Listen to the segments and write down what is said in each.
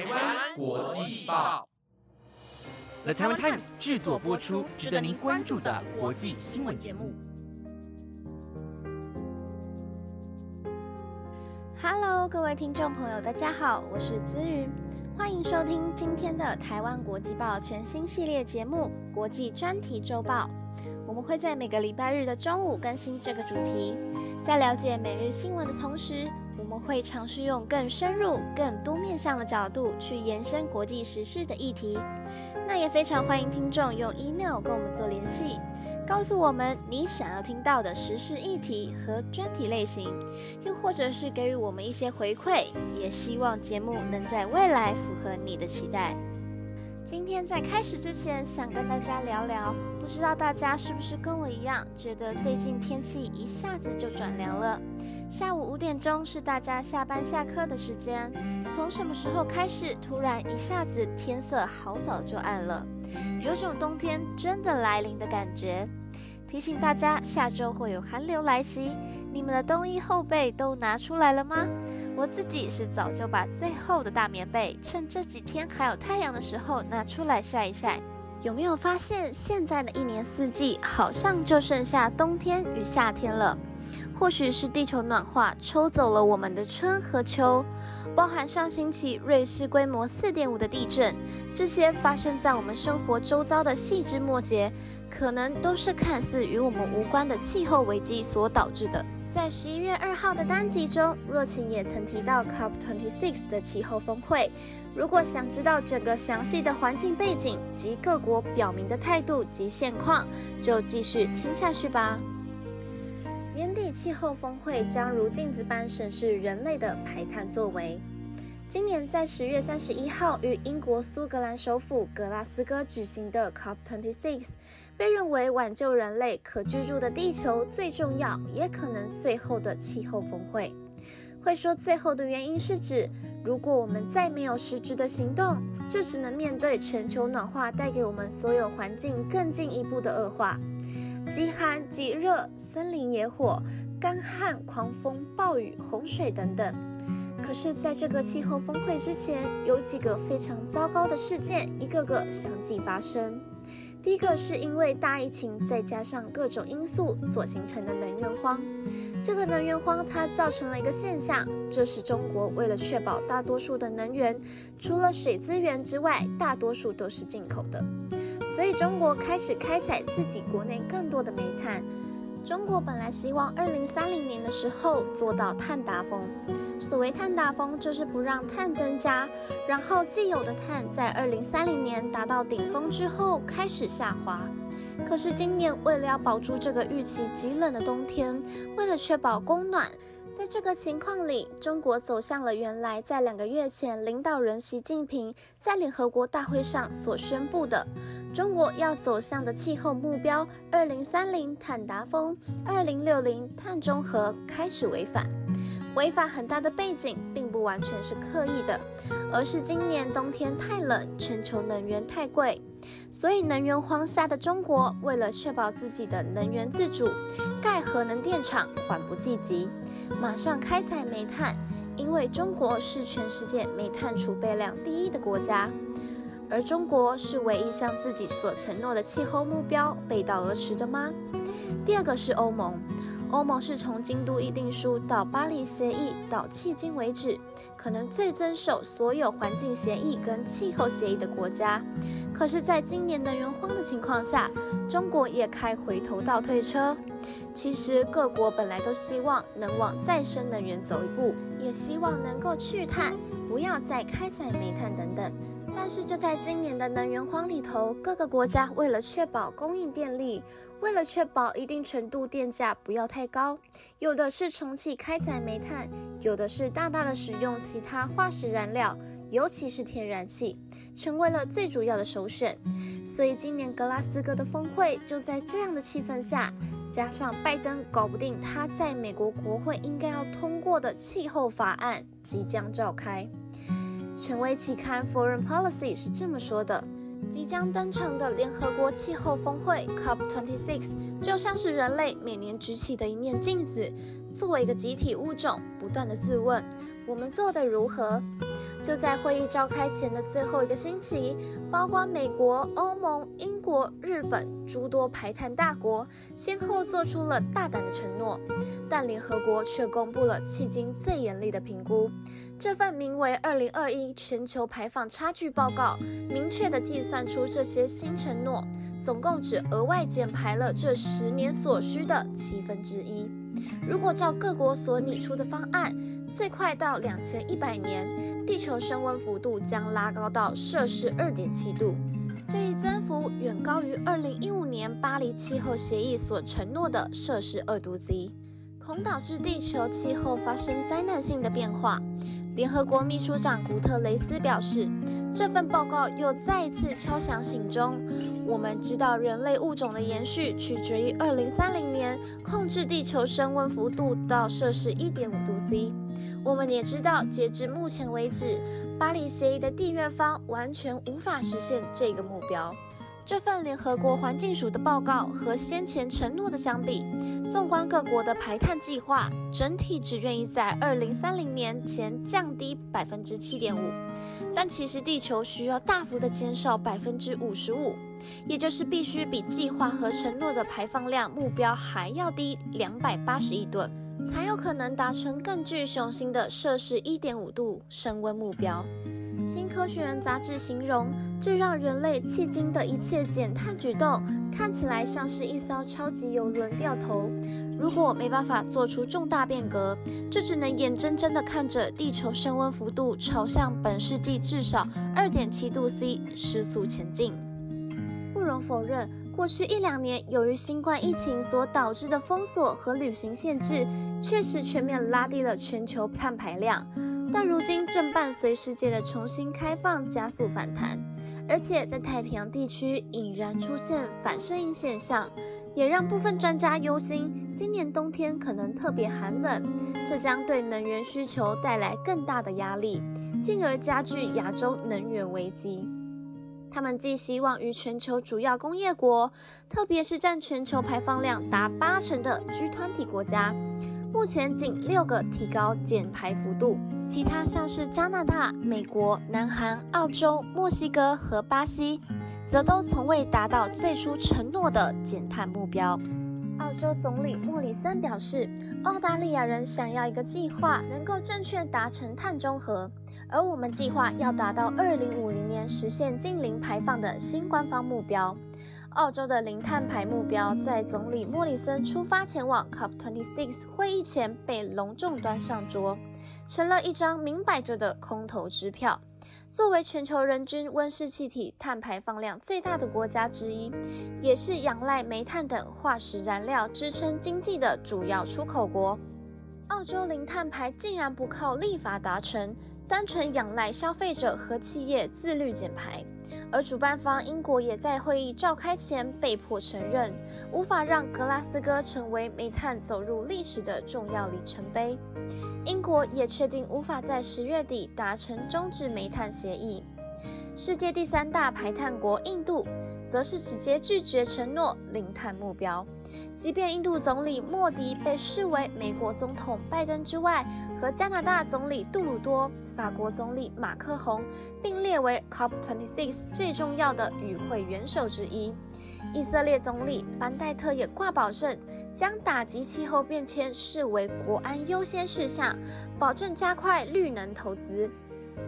台湾国际报，The Taiwan Times 制作播出，值得您关注的国际新闻节目。Hello，各位听众朋友，大家好，我是子瑜，欢迎收听今天的台湾国际报全新系列节目《国际专题周报》。我们会在每个礼拜日的中午更新这个主题，在了解每日新闻的同时。我们会尝试用更深入、更多面向的角度去延伸国际时事的议题。那也非常欢迎听众用 email 跟我们做联系，告诉我们你想要听到的时事议题和专题类型，又或者是给予我们一些回馈。也希望节目能在未来符合你的期待。今天在开始之前，想跟大家聊聊，不知道大家是不是跟我一样，觉得最近天气一下子就转凉了。下午五点钟是大家下班下课的时间，从什么时候开始，突然一下子天色好早就暗了，有种冬天真的来临的感觉。提醒大家，下周会有寒流来袭，你们的冬衣厚被都拿出来了吗？我自己是早就把最厚的大棉被，趁这几天还有太阳的时候拿出来晒一晒。有没有发现，现在的一年四季好像就剩下冬天与夏天了？或许是地球暖化抽走了我们的春和秋，包含上星期瑞士规模四点五的地震，这些发生在我们生活周遭的细枝末节，可能都是看似与我们无关的气候危机所导致的。在十一月二号的单集中，若晴也曾提到 COP26 的气候峰会。如果想知道整个详细的环境背景及各国表明的态度及现况，就继续听下去吧。年底气候峰会将如镜子般审视人类的排碳作为。今年在十月三十一号于英国苏格兰首府格拉斯哥举行的 COP26，被认为挽救人类可居住的地球最重要也可能最后的气候峰会。会说最后的原因是指，如果我们再没有实质的行动，就只能面对全球暖化带给我们所有环境更进一步的恶化。极寒、极热、森林野火、干旱、狂风、暴雨、洪水等等。可是，在这个气候峰会之前，有几个非常糟糕的事件，一个个相继发生。第一个是因为大疫情，再加上各种因素所形成的能源荒。这个能源荒它造成了一个现象，这是中国为了确保大多数的能源，除了水资源之外，大多数都是进口的。所以中国开始开采自己国内更多的煤炭。中国本来希望二零三零年的时候做到碳达峰。所谓碳达峰，就是不让碳增加，然后既有的碳在二零三零年达到顶峰之后开始下滑。可是今年为了要保住这个预期极冷的冬天，为了确保供暖。在这个情况里，中国走向了原来在两个月前领导人习近平在联合国大会上所宣布的中国要走向的气候目标：二零三零碳达峰，二零六零碳中和，开始违反。违反很大的背景，并不完全是刻意的，而是今年冬天太冷，全球能源太贵。所以，能源荒下的中国，为了确保自己的能源自主，盖核能电厂缓不济急，马上开采煤炭。因为中国是全世界煤炭储备量第一的国家，而中国是唯一向自己所承诺的气候目标背道而驰的吗？第二个是欧盟。欧盟是从京都议定书到巴黎协议到迄今为止，可能最遵守所有环境协议跟气候协议的国家。可是，在今年能源荒的情况下，中国也开回头倒退车。其实，各国本来都希望能往再生能源走一步，也希望能够去碳，不要再开采煤炭等等。但是，就在今年的能源荒里头，各个国家为了确保供应电力。为了确保一定程度电价不要太高，有的是重启开采煤炭，有的是大大的使用其他化石燃料，尤其是天然气，成为了最主要的首选。所以今年格拉斯哥的峰会就在这样的气氛下，加上拜登搞不定他在美国国会应该要通过的气候法案，即将召开。权威期刊 Foreign Policy 是这么说的。即将登场的联合国气候峰会 COP26 就像是人类每年举起的一面镜子，作为一个集体物种，不断的自问：我们做的如何？就在会议召开前的最后一个星期，包括美国、欧盟、英国、日本诸多排碳大国先后做出了大胆的承诺，但联合国却公布了迄今最严厉的评估。这份名为《二零二一全球排放差距报告》明确地计算出这些新承诺，总共只额外减排了这十年所需的七分之一。如果照各国所拟出的方案，最快到两千一百年，地球升温幅度将拉高到摄氏二点七度。这一增幅远高于二零一五年巴黎气候协议所承诺的摄氏二度 C，恐导致地球气候发生灾难性的变化。联合国秘书长古特雷斯表示，这份报告又再一次敲响醒钟。我们知道，人类物种的延续取决于2030年控制地球升温幅度到摄氏1.5度 C。我们也知道，截至目前为止，巴黎协议的缔约方完全无法实现这个目标。这份联合国环境署的报告和先前承诺的相比，纵观各国的排碳计划，整体只愿意在2030年前降低百分之七点五，但其实地球需要大幅的减少百分之五十五，也就是必须比计划和承诺的排放量目标还要低两百八十亿吨，才有可能达成更具雄心的摄氏一点五度升温目标。新科学人杂志形容，这让人类迄今的一切减碳举动看起来像是一艘超级游轮掉头。如果没办法做出重大变革，就只能眼睁睁地看着地球升温幅度朝向本世纪至少二点七度 C 失速前进。不容否认，过去一两年由于新冠疫情所导致的封锁和旅行限制，确实全面拉低了全球碳排量。但如今正伴随世界的重新开放加速反弹，而且在太平洋地区已然出现反射音现象，也让部分专家忧心，今年冬天可能特别寒冷，这将对能源需求带来更大的压力，进而加剧亚洲能源危机。他们寄希望于全球主要工业国，特别是占全球排放量达八成的 G 团体国家。目前仅六个提高减排幅度，其他像是加拿大、美国、南韩、澳洲、墨西哥和巴西，则都从未达到最初承诺的减碳目标。澳洲总理莫里森表示，澳大利亚人想要一个计划能够正确达成碳中和，而我们计划要达到二零五零年实现近零排放的新官方目标。澳洲的零碳排目标，在总理莫里森出发前往 COP26 会议前被隆重端上桌，成了一张明摆着的空头支票。作为全球人均温室气体碳排放量最大的国家之一，也是仰赖煤炭等化石燃料支撑经济的主要出口国，澳洲零碳排竟然不靠立法达成，单纯仰赖消费者和企业自律减排。而主办方英国也在会议召开前被迫承认，无法让格拉斯哥成为煤炭走入历史的重要里程碑。英国也确定无法在十月底达成终止煤炭协议。世界第三大排碳国印度，则是直接拒绝承诺零碳目标。即便印度总理莫迪被视为美国总统拜登之外，和加拿大总理杜鲁多、法国总理马克宏并列为 COP26 最重要的与会元首之一。以色列总理班代特也挂保证，将打击气候变迁视为国安优先事项，保证加快绿能投资。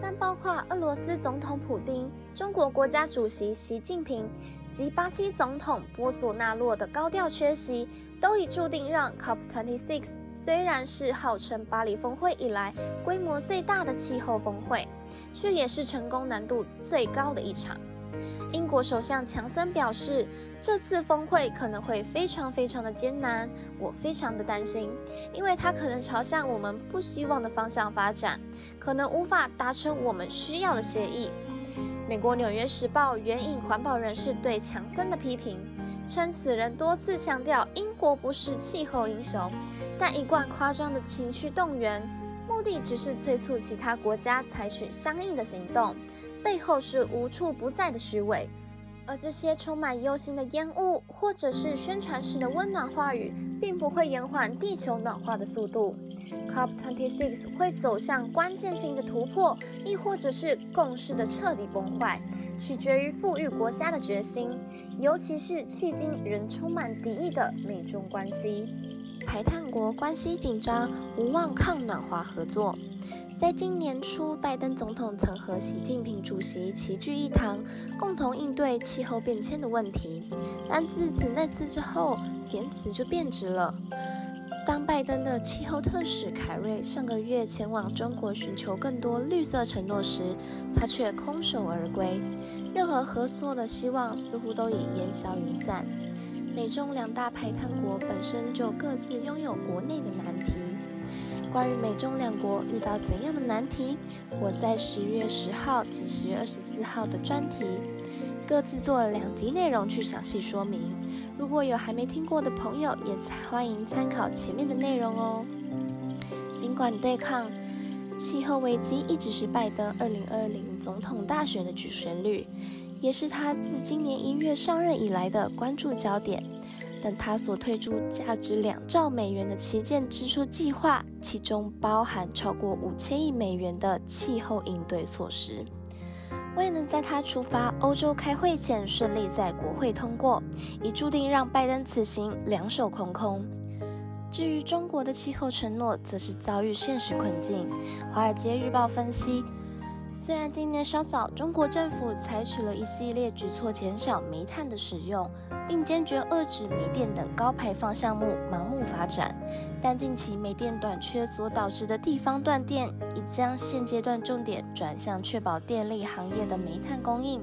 但包括俄罗斯总统普京、中国国家主席习近平及巴西总统波索纳洛的高调缺席，都已注定让 COP26 虽然是号称巴黎峰会以来规模最大的气候峰会，却也是成功难度最高的一场。英国首相强森表示，这次峰会可能会非常非常的艰难，我非常的担心，因为它可能朝向我们不希望的方向发展，可能无法达成我们需要的协议。美国《纽约时报》援引环保人士对强森的批评，称此人多次强调英国不是气候英雄，但一贯夸张的情绪动员，目的只是催促其他国家采取相应的行动。背后是无处不在的虚伪，而这些充满忧心的烟雾，或者是宣传式的温暖话语，并不会延缓地球暖化的速度。COP26 会走向关键性的突破，亦或者是共识的彻底崩坏，取决于富裕国家的决心，尤其是迄今仍充满敌意的美中关系。排碳国关系紧张，无望抗暖化合作。在今年初，拜登总统曾和习近平主席齐聚一堂，共同应对气候变迁的问题。但自此那次之后，言辞就变质了。当拜登的气候特使凯瑞上个月前往中国寻求更多绿色承诺时，他却空手而归。任何合作的希望似乎都已烟消云散。美中两大排碳国本身就各自拥有国内的难。关于美中两国遇到怎样的难题，我在十月十号及十月二十四号的专题各自做了两集内容去详细说明。如果有还没听过的朋友，也欢迎参考前面的内容哦。尽管对抗气候危机一直是拜登二零二零总统大选的主旋律，也是他自今年一月上任以来的关注焦点。但他所推出价值两兆美元的旗舰支出计划，其中包含超过五千亿美元的气候应对措施，未能在他出发欧洲开会前顺利在国会通过，已注定让拜登此行两手空空。至于中国的气候承诺，则是遭遇现实困境。《华尔街日报》分析。虽然今年稍早，中国政府采取了一系列举措减少煤炭的使用，并坚决遏制煤电等高排放项目盲目发展，但近期煤电短缺所导致的地方断电，已将现阶段重点转向确保电力行业的煤炭供应。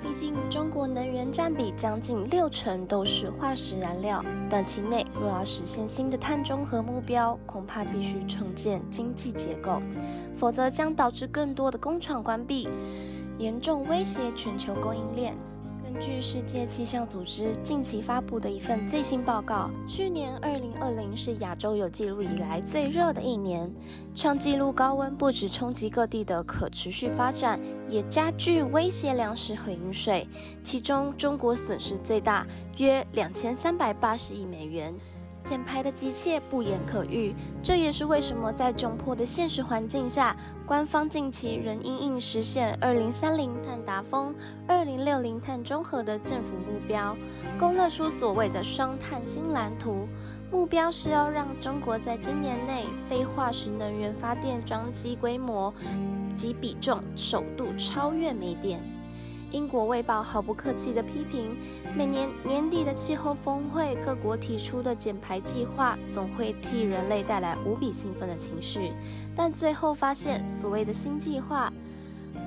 毕竟，中国能源占比将近六成都是化石燃料，短期内若要实现新的碳中和目标，恐怕必须重建经济结构。否则将导致更多的工厂关闭，严重威胁全球供应链。根据世界气象组织近期发布的一份最新报告，去年二零二零是亚洲有记录以来最热的一年，创纪录高温不止冲击各地的可持续发展，也加剧威胁粮食和饮水。其中，中国损失最大，约两千三百八十亿美元。减排的急切不言可喻，这也是为什么在窘迫的现实环境下，官方近期仍应应实现二零三零碳达峰、二零六零碳中和的政府目标，勾勒出所谓的双碳新蓝图。目标是要让中国在今年内非化石能源发电装机规模及比重首度超越煤电。英国卫报毫不客气地批评，每年年底的气候峰会，各国提出的减排计划总会替人类带来无比兴奋的情绪，但最后发现，所谓的新计划。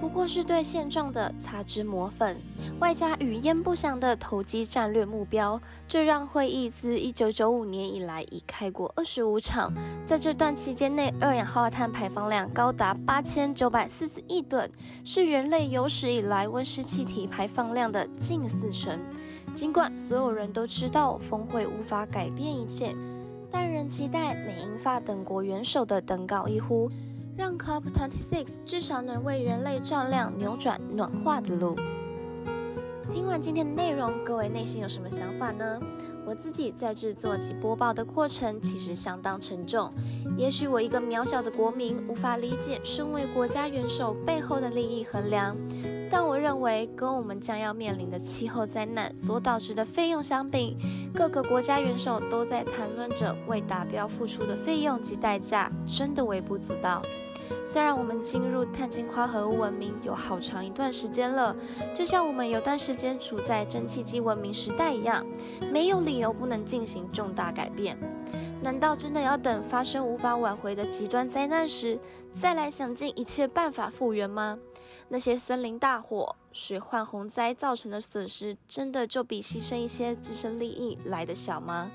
不过是对现状的擦脂抹粉，外加语焉不详的投机战略目标，这让会议自一九九五年以来已开过二十五场，在这段期间内，二氧化碳排放量高达八千九百四十亿吨，是人类有史以来温室气体排放量的近四成。尽管所有人都知道峰会无法改变一切，但仍期待美英法等国元首的登高一呼。让 COP26 至少能为人类照亮扭转暖化的路。听完今天的内容，各位内心有什么想法呢？我自己在制作及播报的过程其实相当沉重。也许我一个渺小的国民无法理解身为国家元首背后的利益衡量，但我认为跟我们将要面临的气候灾难所导致的费用相比，各个国家元首都在谈论着为达标付出的费用及代价，真的微不足道。虽然我们进入碳净化合物文明有好长一段时间了，就像我们有段时间处在蒸汽机文明时代一样，没有理由不能进行重大改变。难道真的要等发生无法挽回的极端灾难时，再来想尽一切办法复原吗？那些森林大火、水患洪灾造成的损失，真的就比牺牲一些自身利益来得小吗？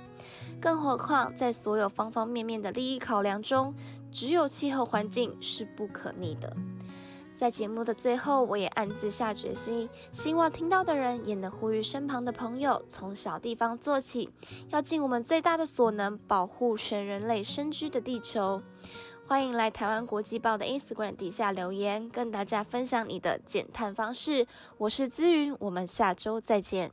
更何况，在所有方方面面的利益考量中，只有气候环境是不可逆的。在节目的最后，我也暗自下决心，希望听到的人也能呼吁身旁的朋友，从小地方做起，要尽我们最大的所能，保护全人类生居的地球。欢迎来台湾国际报的 Instagram 底下留言，跟大家分享你的减碳方式。我是资云，我们下周再见。